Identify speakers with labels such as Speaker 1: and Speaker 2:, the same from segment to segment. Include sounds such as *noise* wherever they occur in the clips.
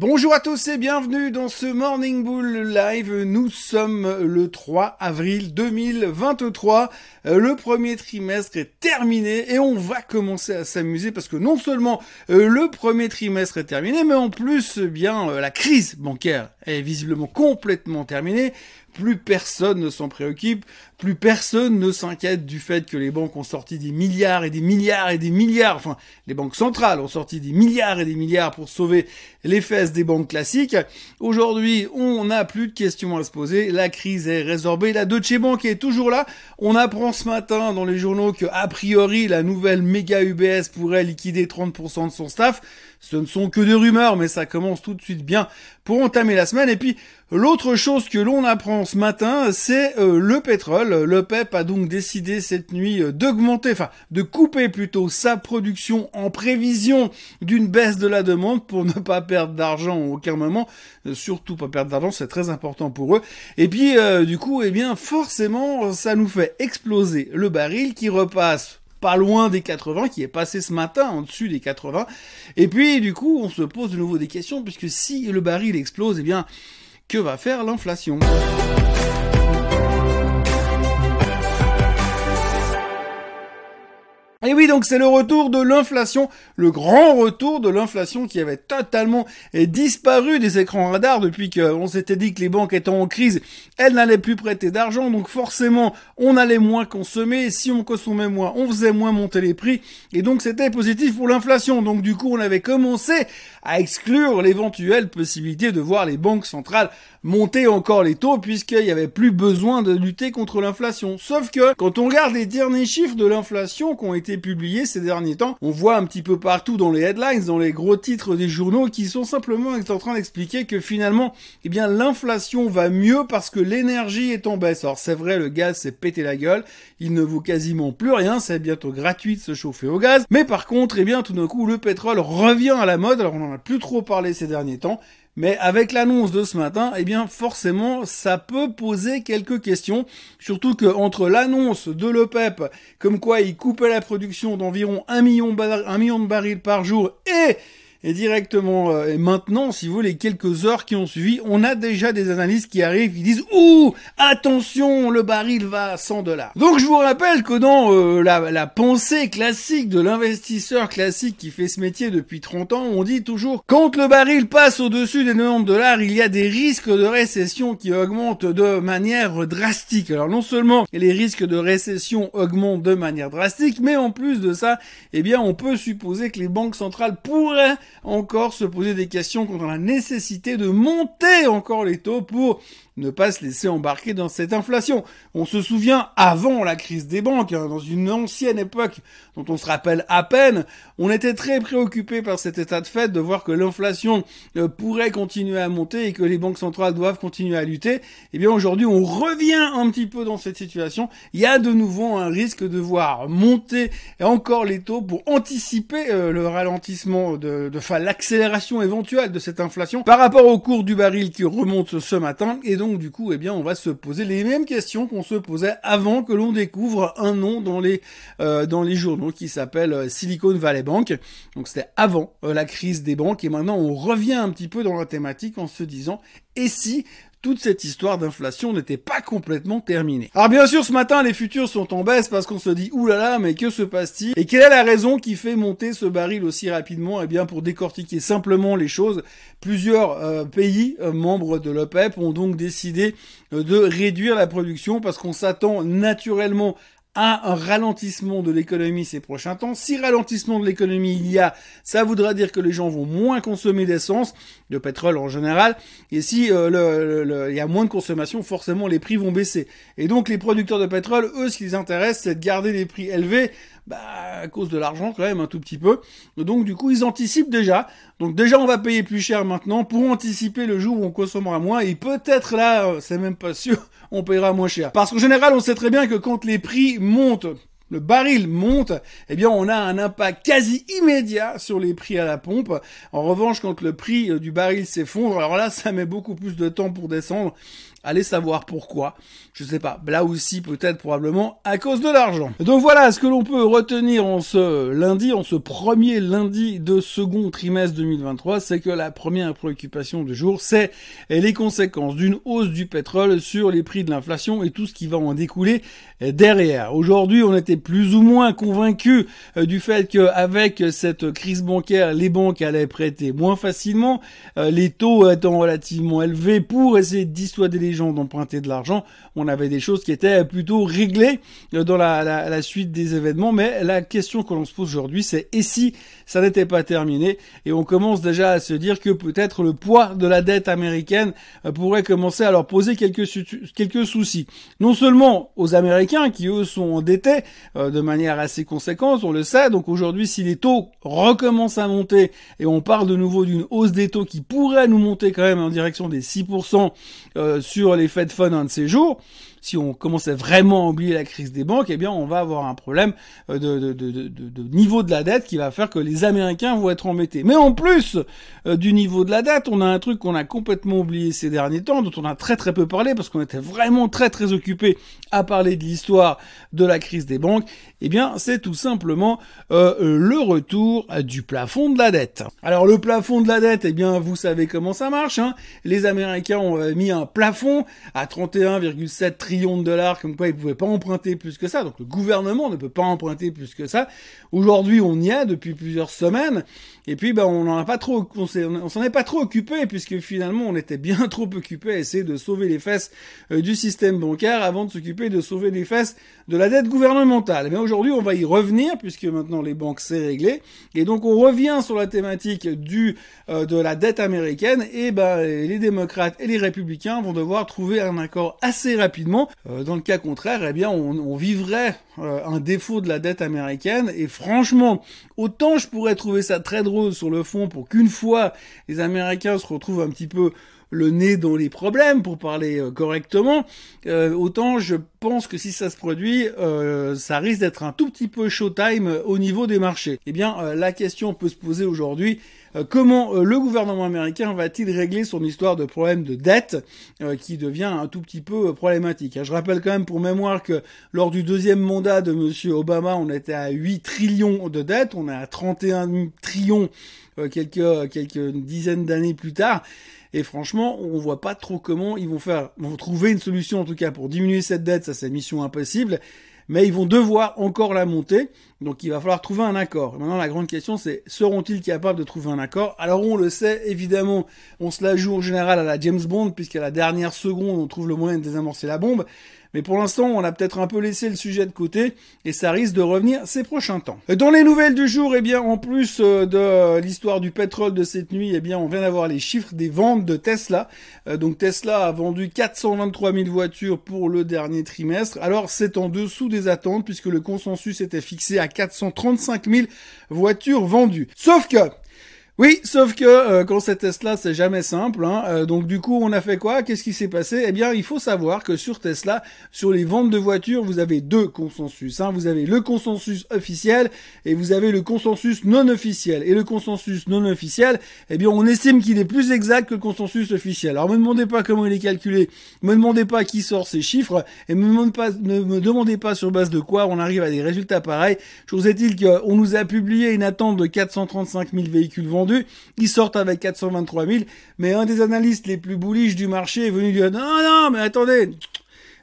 Speaker 1: Bonjour à tous et bienvenue dans ce Morning Bull Live. Nous sommes le 3 avril 2023. Euh, le premier trimestre est terminé et on va commencer à s'amuser parce que non seulement euh, le premier trimestre est terminé, mais en plus, eh bien, euh, la crise bancaire est visiblement complètement terminée plus personne ne s'en préoccupe, plus personne ne s'inquiète du fait que les banques ont sorti des milliards et des milliards et des milliards, enfin les banques centrales ont sorti des milliards et des milliards pour sauver les fesses des banques classiques. Aujourd'hui, on n'a plus de questions à se poser, la crise est résorbée, la Deutsche Bank est toujours là. On apprend ce matin dans les journaux que a priori la nouvelle méga UBS pourrait liquider 30% de son staff. Ce ne sont que des rumeurs, mais ça commence tout de suite bien pour entamer la semaine. Et puis, l'autre chose que l'on apprend ce matin, c'est euh, le pétrole. Le PEP a donc décidé cette nuit euh, d'augmenter, enfin, de couper plutôt sa production en prévision d'une baisse de la demande pour ne pas perdre d'argent à aucun moment. Euh, surtout pas perdre d'argent, c'est très important pour eux. Et puis, du coup, eh bien, forcément, ça nous fait exploser le baril qui repasse pas loin des 80, qui est passé ce matin en dessus des 80. Et puis, du coup, on se pose de nouveau des questions, puisque si le baril explose, eh bien, que va faire l'inflation? Et oui, donc c'est le retour de l'inflation, le grand retour de l'inflation qui avait totalement disparu des écrans radars depuis qu'on s'était dit que les banques étant en crise, elles n'allaient plus prêter d'argent, donc forcément on allait moins consommer, si on consommait moins, on faisait moins monter les prix, et donc c'était positif pour l'inflation. Donc du coup on avait commencé à exclure l'éventuelle possibilité de voir les banques centrales monter encore les taux puisqu'il n'y avait plus besoin de lutter contre l'inflation. Sauf que quand on regarde les derniers chiffres de l'inflation qui ont été publiés ces derniers temps, on voit un petit peu partout dans les headlines, dans les gros titres des journaux qui sont simplement en train d'expliquer que finalement, eh bien, l'inflation va mieux parce que l'énergie est en baisse. Alors c'est vrai, le gaz s'est pété la gueule, il ne vaut quasiment plus rien, c'est bientôt gratuit de se chauffer au gaz. Mais par contre, eh bien, tout d'un coup, le pétrole revient à la mode. Alors on en a plus trop parlé ces derniers temps. Mais avec l'annonce de ce matin, eh bien forcément, ça peut poser quelques questions. Surtout que entre l'annonce de l'OPEP, comme quoi il coupait la production d'environ un million, un million de barils par jour, et et directement, euh, et maintenant, si vous voulez, quelques heures qui ont suivi, on a déjà des analystes qui arrivent, qui disent Ouh, attention, le baril va à 100 dollars. Donc je vous rappelle que dans euh, la, la, pensée classique de l'investisseur classique qui fait ce métier depuis 30 ans, on dit toujours quand le baril passe au-dessus des 90 dollars, il y a des risques de récession qui augmentent de manière drastique. Alors non seulement les risques de récession augmentent de manière drastique, mais en plus de ça, eh bien on peut supposer que les banques centrales pourraient encore se poser des questions à la nécessité de monter encore les taux pour ne pas se laisser embarquer dans cette inflation. On se souvient, avant la crise des banques, hein, dans une ancienne époque dont on se rappelle à peine, on était très préoccupé par cet état de fait de voir que l'inflation euh, pourrait continuer à monter et que les banques centrales doivent continuer à lutter. Eh bien aujourd'hui, on revient un petit peu dans cette situation. Il y a de nouveau un risque de voir monter encore les taux pour anticiper euh, le ralentissement de, de l'accélération éventuelle de cette inflation par rapport au cours du baril qui remonte ce matin et donc du coup, eh bien, on va se poser les mêmes questions qu'on se posait avant que l'on découvre un nom dans les euh, dans les journaux qui s'appelle euh, Silicon Valley Bank. Donc c'était avant euh, la crise des banques et maintenant on revient un petit peu dans la thématique en se disant et si toute cette histoire d'inflation n'était pas complètement terminée. Alors bien sûr, ce matin, les futurs sont en baisse parce qu'on se dit, oulala, mais que se passe-t-il? Et quelle est la raison qui fait monter ce baril aussi rapidement? Eh bien, pour décortiquer simplement les choses, plusieurs euh, pays euh, membres de l'OPEP ont donc décidé euh, de réduire la production parce qu'on s'attend naturellement un ralentissement de l'économie ces prochains temps. Si ralentissement de l'économie il y a, ça voudra dire que les gens vont moins consommer d'essence, de pétrole en général, et si euh, il y a moins de consommation, forcément les prix vont baisser. Et donc les producteurs de pétrole, eux, ce qui les intéresse, c'est de garder des prix élevés bah, à cause de l'argent quand même un tout petit peu. Donc du coup, ils anticipent déjà. Donc déjà, on va payer plus cher maintenant pour anticiper le jour où on consommera moins. Et peut-être là, euh, c'est même pas sûr, *laughs* on payera moins cher. Parce qu'en général, on sait très bien que quand les prix montent le baril monte, eh bien on a un impact quasi immédiat sur les prix à la pompe. En revanche, quand le prix euh, du baril s'effondre, alors là ça met beaucoup plus de temps pour descendre. Allez savoir pourquoi. Je sais pas. Là aussi, peut-être probablement à cause de l'argent. Donc voilà ce que l'on peut retenir en ce lundi, en ce premier lundi de second trimestre 2023, c'est que la première préoccupation du jour, c'est les conséquences d'une hausse du pétrole sur les prix de l'inflation et tout ce qui va en découler derrière. Aujourd'hui, on était plus ou moins convaincu euh, du fait qu'avec cette crise bancaire, les banques allaient prêter moins facilement, euh, les taux étant relativement élevés pour essayer de dissuader les gens d'emprunter de l'argent. On avait des choses qui étaient plutôt réglées euh, dans la, suite des événements, mais la question que l'on se pose aujourd'hui, c'est et si ça n'était pas terminé? Et on commence déjà à se dire que peut-être le poids de la dette américaine pourrait commencer à leur poser quelques, quelques soucis. Non seulement aux Américains, qui eux sont endettés euh, de manière assez conséquente, on le sait. Donc aujourd'hui, si les taux recommencent à monter et on parle de nouveau d'une hausse des taux qui pourrait nous monter quand même en direction des 6% euh, sur les Fed Funds un de ces jours, si on commençait vraiment à oublier la crise des banques, eh bien, on va avoir un problème euh, de, de, de, de, niveau de la dette qui va faire que les Américains vont être embêtés. Mais en plus euh, du niveau de la dette, on a un truc qu'on a complètement oublié ces derniers temps, dont on a très très peu parlé parce qu'on était vraiment très très occupé à parler de l'histoire de la crise des banques. Eh bien, c'est tout simplement euh, le retour du plafond de la dette. Alors, le plafond de la dette, eh bien, vous savez comment ça marche. Hein les Américains ont mis un plafond à 31,7 trillions de dollars, comme quoi ils pouvaient pas emprunter plus que ça. Donc le gouvernement ne peut pas emprunter plus que ça. Aujourd'hui, on y est depuis plusieurs semaines. Et puis, ben, on n'en a pas trop, on s'en est pas trop occupé puisque finalement, on était bien *laughs* trop occupé à essayer de sauver les fesses euh, du système bancaire avant de s'occuper de sauver les fesses de la dette gouvernementale. Mais aujourd'hui, on va y revenir puisque maintenant les banques c'est réglé. Et donc, on revient sur la thématique du euh, de la dette américaine. Et ben, les démocrates et les républicains vont devoir trouver un accord assez rapidement. Euh, dans le cas contraire, eh bien, on, vivrait un défaut de la dette américaine. Et franchement, autant je pourrais trouver ça très drôle sur le fond pour qu'une fois les Américains se retrouvent un petit peu le nez dans les problèmes, pour parler euh, correctement, euh, autant je pense que si ça se produit, euh, ça risque d'être un tout petit peu showtime au niveau des marchés. Eh bien, la question peut se poser aujourd'hui, comment le gouvernement américain va-t-il régler son histoire de problème de dette qui devient un tout petit peu problématique Je rappelle quand même pour mémoire que lors du deuxième mandat de Monsieur Obama, on était à 8 trillions de dettes, on est à 31 trillions quelques, quelques dizaines d'années plus tard. Et franchement, on voit pas trop comment ils vont faire, vont trouver une solution en tout cas pour diminuer cette dette, ça c'est mission impossible. Mais ils vont devoir encore la monter, donc il va falloir trouver un accord. maintenant la grande question c'est seront-ils capables de trouver un accord? Alors on le sait évidemment, on se la joue en général à la James Bond puisqu'à la dernière seconde on trouve le moyen de désamorcer la bombe. Mais pour l'instant, on a peut-être un peu laissé le sujet de côté et ça risque de revenir ces prochains temps. Dans les nouvelles du jour, eh bien, en plus euh, de l'histoire du pétrole de cette nuit, eh bien, on vient d'avoir les chiffres des ventes de Tesla. Euh, donc Tesla a vendu 423 000 voitures pour le dernier trimestre. Alors c'est en dessous des attentes puisque le consensus était fixé à 435 000 voitures vendues. Sauf que oui, sauf que euh, quand c'est Tesla, c'est jamais simple. Hein. Euh, donc du coup, on a fait quoi? Qu'est-ce qui s'est passé? Eh bien, il faut savoir que sur Tesla, sur les ventes de voitures, vous avez deux consensus. Hein. Vous avez le consensus officiel et vous avez le consensus non officiel. Et le consensus non officiel, eh bien, on estime qu'il est plus exact que le consensus officiel. Alors, me demandez pas comment il est calculé, me demandez pas qui sort ces chiffres, et me demandez pas, ne me demandez pas sur base de quoi on arrive à des résultats pareils. Chose est-il qu'on nous a publié une attente de 435 000 véhicules vendus ils sortent avec 423 000, mais un des analystes les plus bullish du marché est venu dire non, non, mais attendez,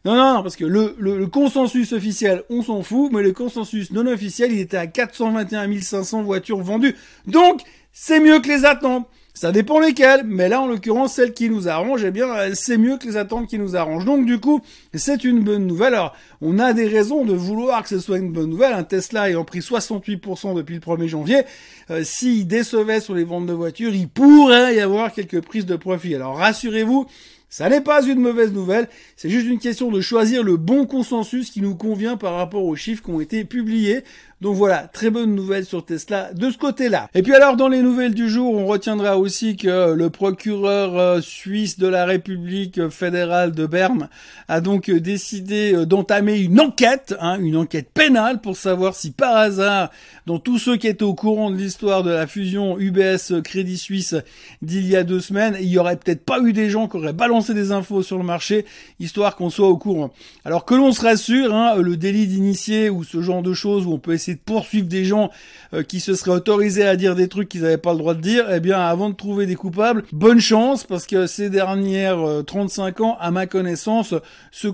Speaker 1: non, non, parce que le, le, consensus officiel, on s'en fout, mais le consensus non officiel, il était à 421 500 voitures vendues. Donc, c'est mieux que les attentes. Ça dépend lesquelles, mais là en l'occurrence celle qui nous arrange, eh bien c'est mieux que les attentes qui nous arrangent. Donc du coup, c'est une bonne nouvelle. Alors, on a des raisons de vouloir que ce soit une bonne nouvelle. Un Tesla ayant pris 68% depuis le 1er janvier, euh, s'il décevait sur les ventes de voitures, il pourrait y avoir quelques prises de profit. Alors rassurez-vous, Ça n'est pas une mauvaise nouvelle, c'est juste une question de choisir le bon consensus qui nous convient par rapport aux chiffres qui ont été publiés. Donc voilà, très bonne nouvelle sur Tesla de ce côté-là. Et puis alors dans les nouvelles du jour, on retiendra aussi que le procureur euh, suisse de la République fédérale de Berne a donc décidé euh, d'entamer une enquête, hein, une enquête pénale pour savoir si par hasard, dans tous ceux qui étaient au courant de l'histoire de la fusion UBS Crédit Suisse d'il y a deux semaines, il y aurait peut-être pas eu des gens qui auraient balancé des infos sur le marché, histoire qu'on soit au courant. Alors que l'on se rassure, hein, le délit d'initié ou ce genre de choses où on peut essayer de poursuivre des gens euh, qui se seraient autorisés à dire des trucs qu'ils n'avaient pas le droit de dire, eh bien avant de trouver des coupables, bonne chance parce que ces dernières 35 euh, ans, à ma connaissance, ceux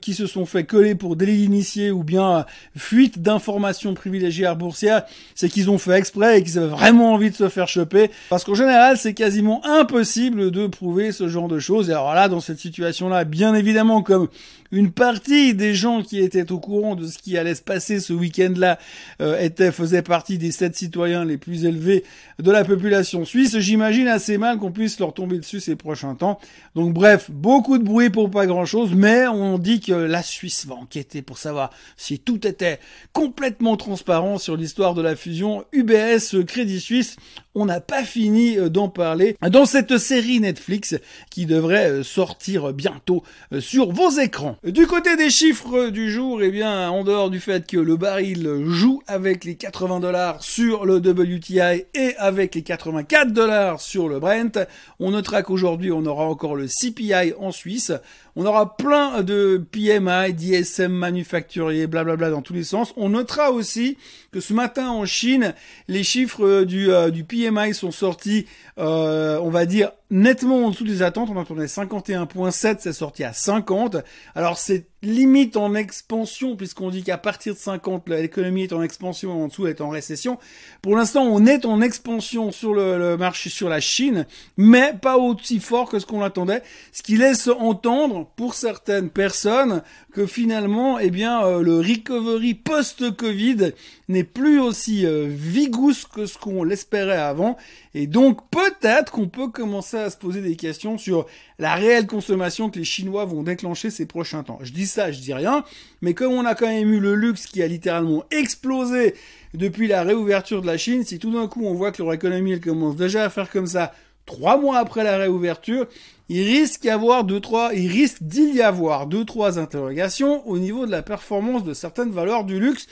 Speaker 1: qui, se sont fait coller pour délit d'initié ou bien euh, fuite d'informations privilégiées boursières, c'est qu'ils ont fait exprès et qu'ils avaient vraiment envie de se faire choper parce qu'en général, c'est quasiment impossible de prouver ce genre de choses. Et alors là, dans cette situation-là, bien évidemment, comme une partie des gens qui étaient au courant de ce qui allait se passer ce week-end-là euh, faisaient partie des sept citoyens les plus élevés de la population suisse. J'imagine assez mal qu'on puisse leur tomber dessus ces prochains temps. Donc bref, beaucoup de bruit pour pas grand-chose, mais on dit que la Suisse va enquêter pour savoir si tout était complètement transparent sur l'histoire de la fusion UBS Crédit Suisse. On n'a pas fini euh, d'en parler dans cette série Netflix qui devrait euh, sortir bientôt sur vos écrans. Du côté des chiffres du jour, eh bien, en dehors du fait que le baril joue avec les 80 dollars sur le WTI et avec les 84 dollars sur le Brent, on notera qu'aujourd'hui, on aura encore le CPI en Suisse. On aura plein de PMI, d'ISM manufacturier, blablabla dans tous les sens. On notera aussi que ce matin en Chine, les chiffres du, euh, PMI sont sortis, euh, on va dire, nettement en dessous des attentes. On attendait 51.7, c'est sorti à 50. Alors c'est limite en expansion puisqu'on dit qu'à partir de 50, l'économie est en expansion, en dessous elle est en récession. Pour l'instant, on est en expansion sur le, marché, sur la Chine, mais pas aussi fort que ce qu'on attendait, ce qui laisse entendre pour certaines personnes que finalement, eh bien, euh, le recovery post-Covid n'est plus aussi euh, vigousse que ce qu'on l'espérait avant, et donc peut-être qu'on peut commencer à se poser des questions sur la réelle consommation que les Chinois vont déclencher ces prochains temps. Je dis ça, je dis rien, mais comme on a quand même eu le luxe qui a littéralement explosé depuis la réouverture de la Chine, si tout d'un coup on voit que leur économie elle commence déjà à faire comme ça trois mois après la réouverture, il risque d'y avoir deux, trois, il risque d'y avoir deux, trois interrogations au niveau de la performance de certaines valeurs du luxe.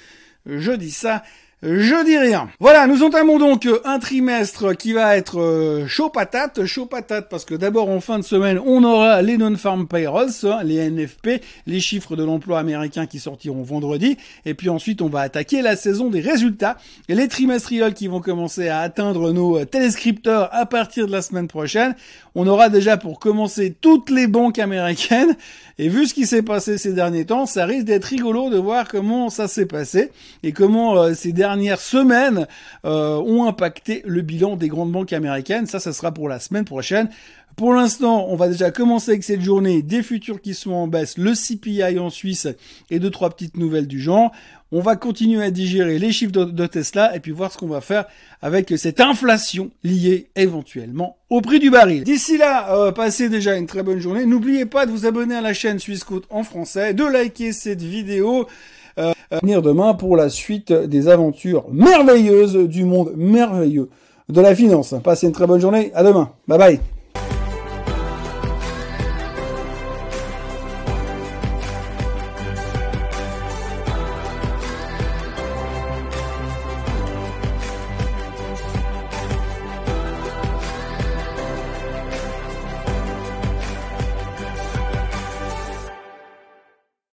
Speaker 1: Je dis ça je dis rien. Voilà, nous entamons donc un trimestre qui va être euh, chaud patate, chaud patate parce que d'abord en fin de semaine, on aura les non-farm payrolls, hein, les NFP, les chiffres de l'emploi américain qui sortiront vendredi, et puis ensuite on va attaquer la saison des résultats et les trimestriels qui vont commencer à atteindre nos euh, téléscripteurs à partir de la semaine prochaine. On aura déjà pour commencer toutes les banques américaines et vu ce qui s'est passé ces derniers temps, ça risque d'être rigolo de voir comment ça s'est passé et comment euh, ces dernières semaines euh, ont impacté le bilan des grandes banques américaines. Ça, ça sera pour la semaine prochaine. Pour l'instant, on va déjà commencer avec cette journée des futurs qui sont en baisse, le CPI en Suisse et deux trois petites nouvelles du genre. On va continuer à digérer les chiffres de, Tesla et puis voir ce qu'on va faire avec cette inflation liée éventuellement au prix du baril. D'ici là, euh, passez déjà une très bonne journée. N'oubliez pas de vous abonner à la chaîne Suisse en français, de liker cette vidéo. Venir demain pour la suite des aventures merveilleuses du monde merveilleux de la finance. Passez une très bonne journée. À demain. Bye bye.